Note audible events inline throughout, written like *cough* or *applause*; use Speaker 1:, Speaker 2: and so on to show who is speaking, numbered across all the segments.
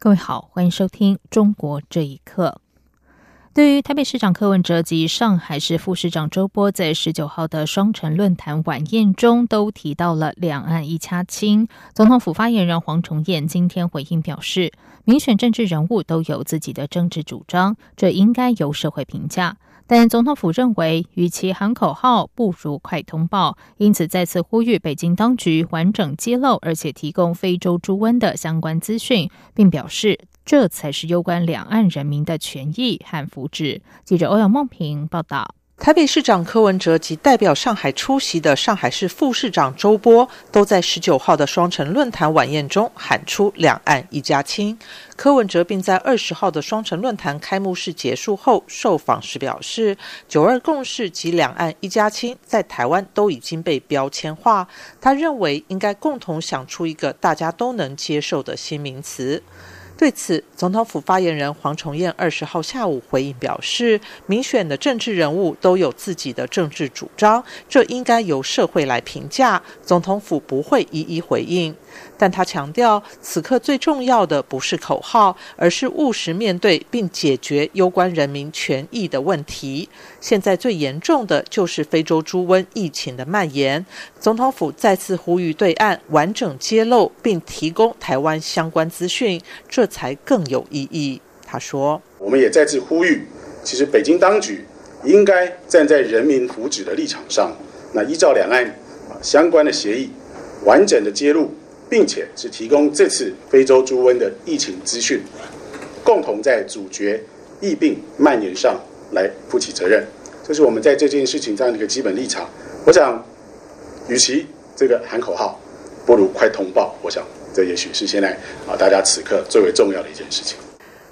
Speaker 1: 各位好，欢迎收听《中国这一刻》。对于台北市长柯文哲及上海市副市长周波在十九号的双城论坛晚宴中，都提到了两岸一家亲。总统府发言人黄崇彦今天回应表示，民选政治人物都有自己的政治主张，这应该由社会评价。但总统府认为，与其喊口号，不如快通报，因此再次呼吁北京当局完整揭露，而且提供非洲猪瘟的相关资讯，并表示这才是攸关两岸人民的权益和福祉。记者欧阳梦平报道。
Speaker 2: 台北市长柯文哲及代表上海出席的上海市副市长周波，都在十九号的双城论坛晚宴中喊出“两岸一家亲”。柯文哲并在二十号的双城论坛开幕式结束后受访时表示：“九二共识及两岸一家亲在台湾都已经被标签化，他认为应该共同想出一个大家都能接受的新名词。”对此，总统府发言人黄崇彦二十号下午回应表示，民选的政治人物都有自己的政治主张，这应该由社会来评价，总统府不会一一回应。但他强调，此刻最重要的不是口号，而是务实面对并解决攸关人民权益的问题。现在最严重的就是非洲猪瘟疫情的蔓延。总统府再次呼吁对岸完整揭露并提供台湾相关资讯，这才更有意义。他说：“
Speaker 3: 我们也再次呼吁，其实北京当局应该站在人民福祉的立场上，那依照两岸啊相关的协议，完整的揭露。”并且是提供这次非洲猪瘟的疫情资讯，共同在阻绝疫病蔓延上来负起责任，这是我们在这件事情上的一个基本立场。我想，与其这个喊口号，不如快通报。我想，这也许是现在啊大家此刻最为重要的一件事情。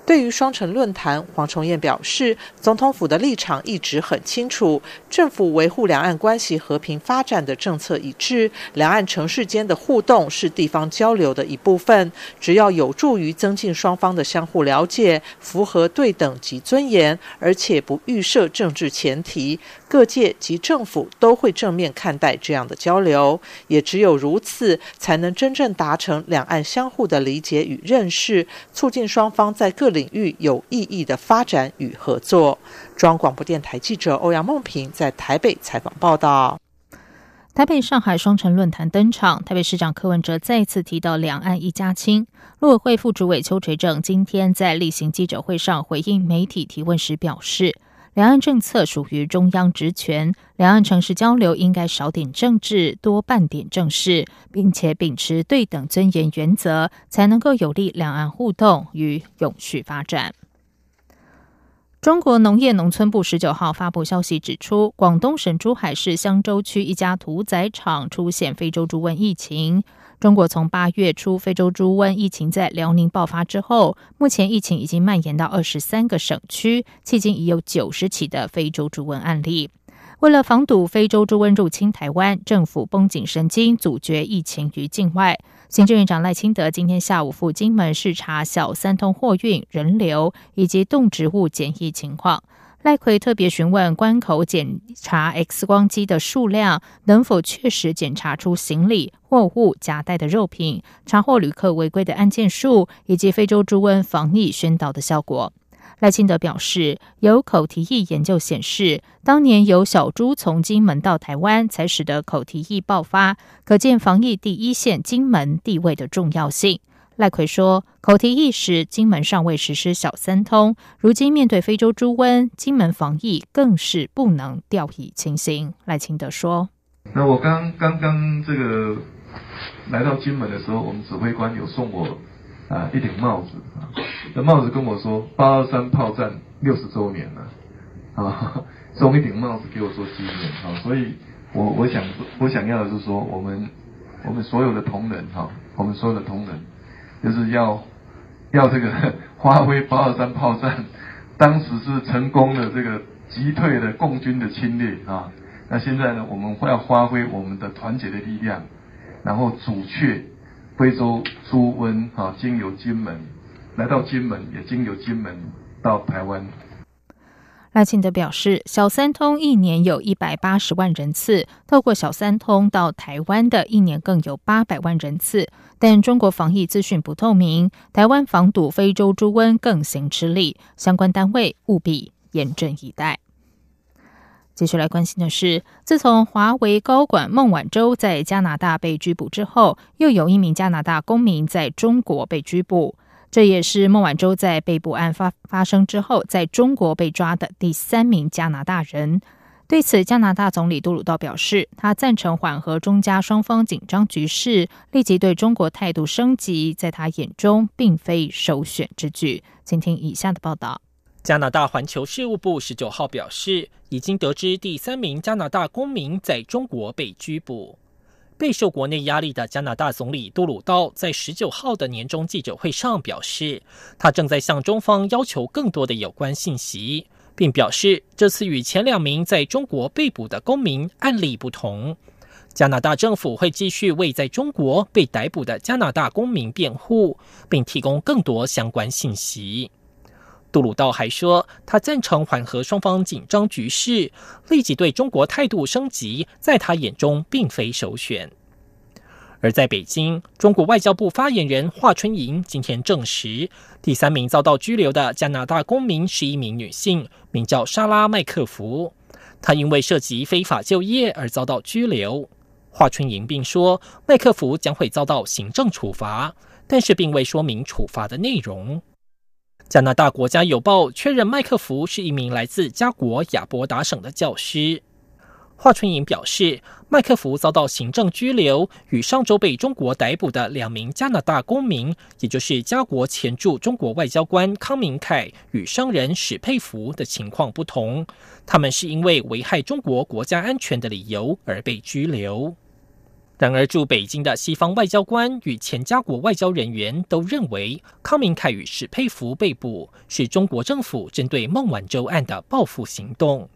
Speaker 2: 对于双城论坛，黄崇彦表示，总统府的立场一直很清楚，政府维护两岸关系和平发展的政策一致，两岸城市间的互动是地方交流的一部分，只要有助于增进双方的相互了解，符合对等及尊严，而且不预设政治前提，各界及政府都会正面看待这样的交流，也只有如此，才能真正达成两岸相互的理解与认识，促进双方在各。领域有意义的发展与合作。中央广播电台记者欧阳梦平在台北采访报道。
Speaker 1: 台北上海双城论坛登场，台北市长柯文哲再次提到两岸一家亲。陆委会副主委邱垂正今天在例行记者会上回应媒体提问时表示。两岸政策属于中央职权，两岸城市交流应该少点政治，多办点正事，并且秉持对等尊严原则，才能够有利两岸互动与永续发展。中国农业农村部十九号发布消息指出，广东省珠海市香洲区一家屠宰场出现非洲猪瘟疫情。中国从八月初非洲猪瘟疫情在辽宁爆发之后，目前疫情已经蔓延到二十三个省区，迄今已有九十起的非洲猪瘟案例。为了防堵非洲猪瘟入侵台湾，政府绷紧神经，阻绝疫情于境外。行政院长赖清德今天下午赴金门视察小三通货运人流以及动植物检疫情况。赖奎特别询问关口检查 X 光机的数量能否确实检查出行李货物夹带的肉品，查获旅客违规的案件数，以及非洲猪瘟防疫宣导的效果。赖清德表示，有口蹄疫研究显示，当年有小猪从金门到台湾，才使得口蹄疫爆发，可见防疫第一线金门地位的重要性。赖奎说：“口蹄疫时，金门尚未实施小三通，如今面对非洲猪瘟，金门防疫更是不能掉以轻心。”赖清德说：“
Speaker 4: 那我刚刚刚这个来到金门的时候，我们指挥官有送我啊一顶帽子啊，这帽子跟我说八二三炮战六十周年了啊，送一顶帽子给我做纪念啊，所以我我想我想要的是说，我们我们所有的同仁哈，我们所有的同仁。”就是要要这个 *laughs* 发挥八二三炮战当时是成功的这个击退了共军的侵略啊。那现在呢，我们会要发挥我们的团结的力量，然后阻却非洲猪瘟啊，经由金门来到金门，也经由金门到台湾。
Speaker 1: 赖清德表示，小三通一年有一百八十万人次，透过小三通到台湾的一年更有八百万人次。但中国防疫资讯不透明，台湾防堵非洲猪瘟更行吃力，相关单位务必严阵以待。继续来关心的是，自从华为高管孟晚舟在加拿大被拘捕之后，又有一名加拿大公民在中国被拘捕。这也是孟晚舟在被捕案发发生之后，在中国被抓的第三名加拿大人。对此，加拿大总理杜鲁道表示，他赞成缓和中加双方紧张局势，立即对中国态度升级，在他眼中并非首选之举。请听以下的报道。
Speaker 5: 加拿大环球事务部十九号表示，已经得知第三名加拿大公民在中国被拘捕。备受国内压力的加拿大总理杜鲁道在十九号的年终记者会上表示，他正在向中方要求更多的有关信息，并表示这次与前两名在中国被捕的公民案例不同，加拿大政府会继续为在中国被逮捕的加拿大公民辩护，并提供更多相关信息。杜鲁道还说，他赞成缓和双方紧张局势，立即对中国态度升级，在他眼中并非首选。而在北京，中国外交部发言人华春莹今天证实，第三名遭到拘留的加拿大公民是一名女性，名叫莎拉·麦克福。她因为涉及非法就业而遭到拘留。华春莹并说，麦克福将会遭到行政处罚，但是并未说明处罚的内容。加拿大国家邮报确认，麦克福是一名来自加国亚伯达省的教师。华春莹表示，麦克福遭到行政拘留，与上周被中国逮捕的两名加拿大公民，也就是加国前驻中国外交官康明凯与商人史佩福的情况不同，他们是因为危害中国国家安全的理由而被拘留。然而，驻北京的西方外交官与前加国外交人员都认为，康明凯与史佩福被捕是中国政府针对孟晚舟案的报复行动。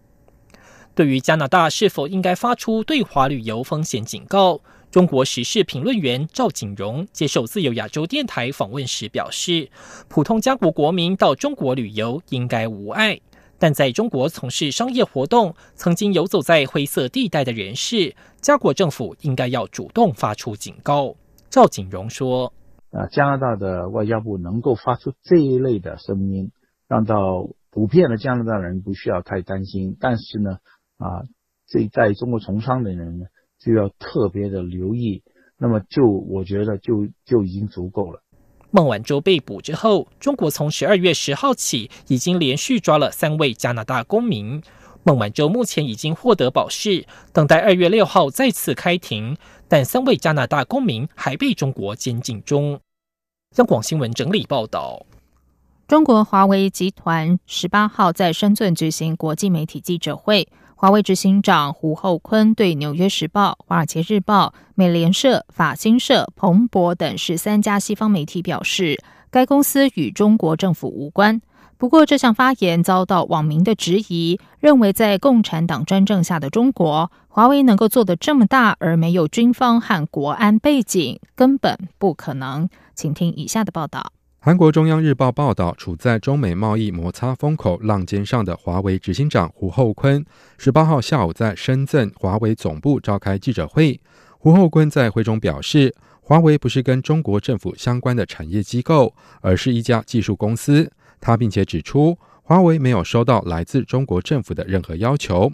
Speaker 5: 对于加拿大是否应该发出对华旅游风险警告，中国时事评论员赵景荣接受自由亚洲电台访问时表示，普通加国国民到中国旅游应该无碍。但在中国从事商业活动、曾经游走在灰色地带的人士，加国政府应该要主动发出警告。赵景荣说：“
Speaker 6: 啊，加拿大的外交部能够发出这一类的声音，让到普遍的加拿大人不需要太担心。但是呢，啊，这在中国从商的人呢，就要特别的留意。那么，就我觉得就就已经足够了。”
Speaker 5: 孟晚舟被捕之后，中国从十二月十号起已经连续抓了三位加拿大公民。孟晚舟目前已经获得保释，等待二月六号再次开庭。但三位加拿大公民还被中国监禁中。央广新闻整理报道：
Speaker 1: 中国华为集团十八号在深圳举行国际媒体记者会。华为执行长胡厚昆对《纽约时报》《华尔街日报》、美联社、法新社、彭博等十三家西方媒体表示，该公司与中国政府无关。不过，这项发言遭到网民的质疑，认为在共产党专政下的中国，华为能够做得这么大而没有军方和国安背景，根本不可能。请听以下的报道。
Speaker 7: 韩国中央日报报道，处在中美贸易摩擦风口浪尖上的华为执行长胡厚昆，十八号下午在深圳华为总部召开记者会。胡厚昆在会中表示，华为不是跟中国政府相关的产业机构，而是一家技术公司。他并且指出，华为没有收到来自中国政府的任何要求。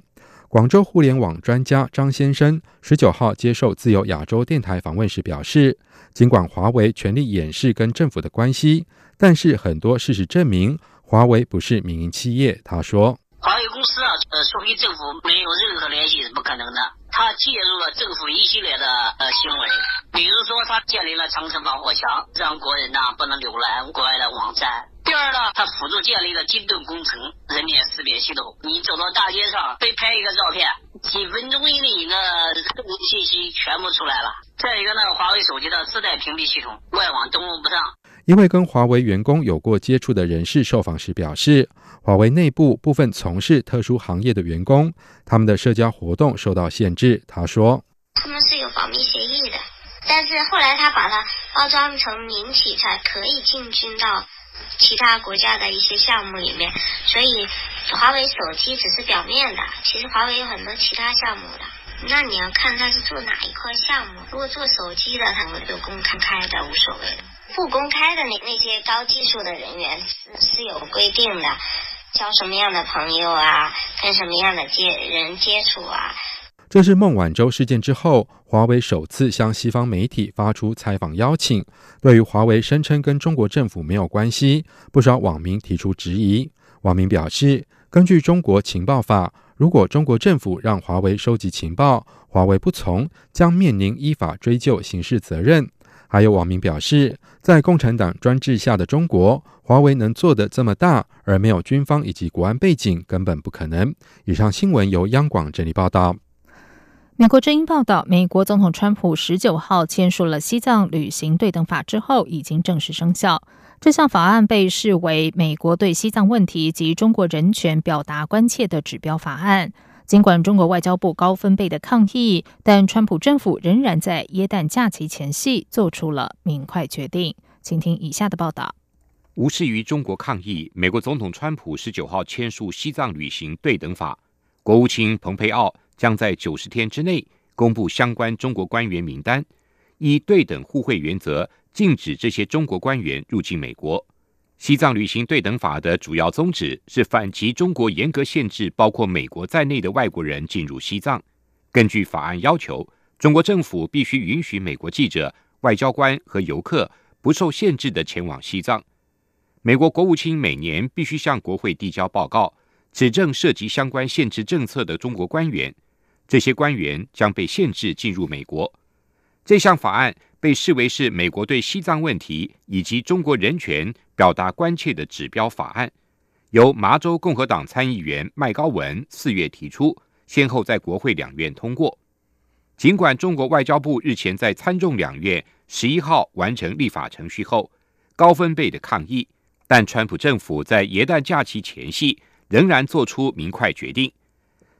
Speaker 7: 广州互联网专家张先生十九号接受自由亚洲电台访问时表示。尽管华为全力掩饰跟政府的关系，但是很多事实证明，华为不是民营企业。他说：“
Speaker 8: 华为公司啊，呃，说跟政府没有任何联系是不可能的。他介入了政府一系列的呃行为，比如说他建立了长城防火墙，让国人呐不能浏览国外的网站。第二呢，他辅助建立了金盾工程人脸识别系统。你走到大街上被拍一个照片，几分钟以内一个个人信息全部出来了。再一个呢，华为手机的自带屏蔽系统，外网登录不上。
Speaker 7: 一位跟华为员工有过接触的人士受访时表示，华为内部部分从事特殊行业的员工，他们的社交活动受到限制。他说：“
Speaker 9: 他们是有保密协议的，但是后来他把它包装成民企，才可以进军到其他国家的一些项目里面。所以，华为手机只是表面的，其实华为有很多其他项目的。那你要看他是做哪一块项目。如果做手机的，他们就公开的无所谓。”不公开的那那些高技术的人员是是有规定的，交什么样的朋友啊，跟什么样的接人接触啊。
Speaker 7: 这是孟晚舟事件之后，华为首次向西方媒体发出采访邀请。对于华为声称跟中国政府没有关系，不少网民提出质疑。网民表示，根据中国情报法，如果中国政府让华为收集情报，华为不从，将面临依法追究刑事责任。还有网民表示，在共产党专制下的中国，华为能做得这么大，而没有军方以及国安背景，根本不可能。以上新闻由央广整理报道。
Speaker 1: 美国之音报道，美国总统川普十九号签署了西藏旅行对等法之后，已经正式生效。这项法案被视为美国对西藏问题及中国人权表达关切的指标法案。尽管中国外交部高分贝的抗议，但川普政府仍然在耶诞假期前夕做出了明快决定。请听以下的报道：
Speaker 10: 无视于中国抗议，美国总统川普十九号签署西藏旅行对等法，国务卿蓬佩奥将在九十天之内公布相关中国官员名单，以对等互惠原则禁止这些中国官员入境美国。西藏旅行对等法的主要宗旨是反击中国严格限制包括美国在内的外国人进入西藏。根据法案要求，中国政府必须允许美国记者、外交官和游客不受限制的前往西藏。美国国务卿每年必须向国会递交报告，指证涉及相关限制政策的中国官员。这些官员将被限制进入美国。这项法案。被视为是美国对西藏问题以及中国人权表达关切的指标法案，由麻州共和党参议员麦高文四月提出，先后在国会两院通过。尽管中国外交部日前在参众两院十一号完成立法程序后高分贝的抗议，但川普政府在耶诞假期前夕仍然做出明快决定。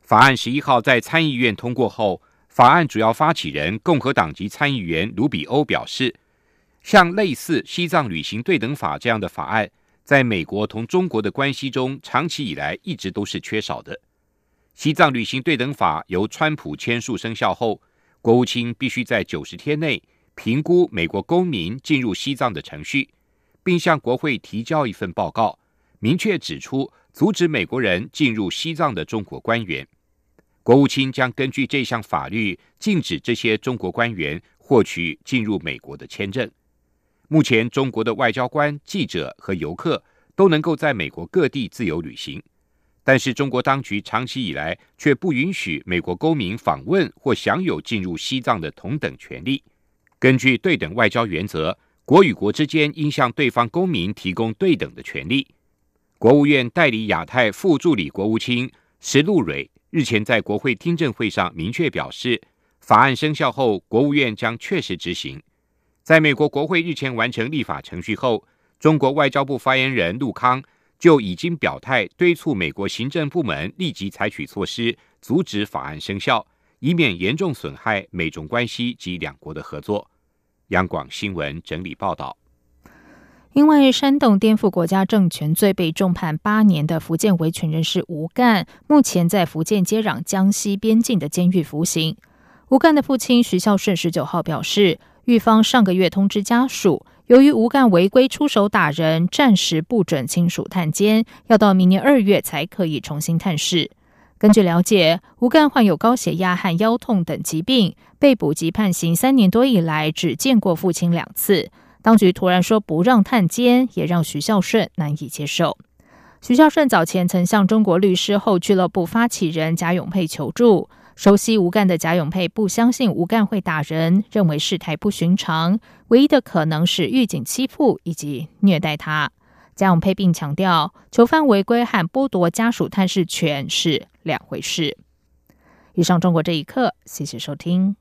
Speaker 10: 法案十一号在参议院通过后。法案主要发起人共和党籍参议员卢比欧表示，像类似西藏旅行对等法这样的法案，在美国同中国的关系中，长期以来一直都是缺少的。西藏旅行对等法由川普签署生效后，国务卿必须在九十天内评估美国公民进入西藏的程序，并向国会提交一份报告，明确指出阻止美国人进入西藏的中国官员。国务卿将根据这项法律禁止这些中国官员获取进入美国的签证。目前，中国的外交官、记者和游客都能够在美国各地自由旅行，但是中国当局长期以来却不允许美国公民访问或享有进入西藏的同等权利。根据对等外交原则，国与国之间应向对方公民提供对等的权利。国务院代理亚太副助理国务卿石路蕊。日前在国会听证会上明确表示，法案生效后，国务院将确实执行。在美国国会日前完成立法程序后，中国外交部发言人陆康就已经表态，敦促美国行政部门立即采取措施，阻止法案生效，以免严重损害美中关系及两国的合作。央广新闻整理报道。
Speaker 1: 因为煽动颠覆国家政权罪被重判八年的福建维权人士吴干，目前在福建接壤江西边境的监狱服刑。吴干的父亲徐孝顺十九号表示，狱方上个月通知家属，由于吴干违规出手打人，暂时不准亲属探监，要到明年二月才可以重新探视。根据了解，吴干患有高血压和腰痛等疾病，被捕及判刑三年多以来，只见过父亲两次。当局突然说不让探监，也让徐孝顺难以接受。徐孝顺早前曾向中国律师后俱乐部发起人贾永佩求助。熟悉吴干的贾永佩不相信吴干会打人，认为事态不寻常，唯一的可能是狱警欺负以及虐待他。贾永佩并强调，囚犯违规和剥夺家属探视权是两回事。以上中国这一刻，谢谢收听。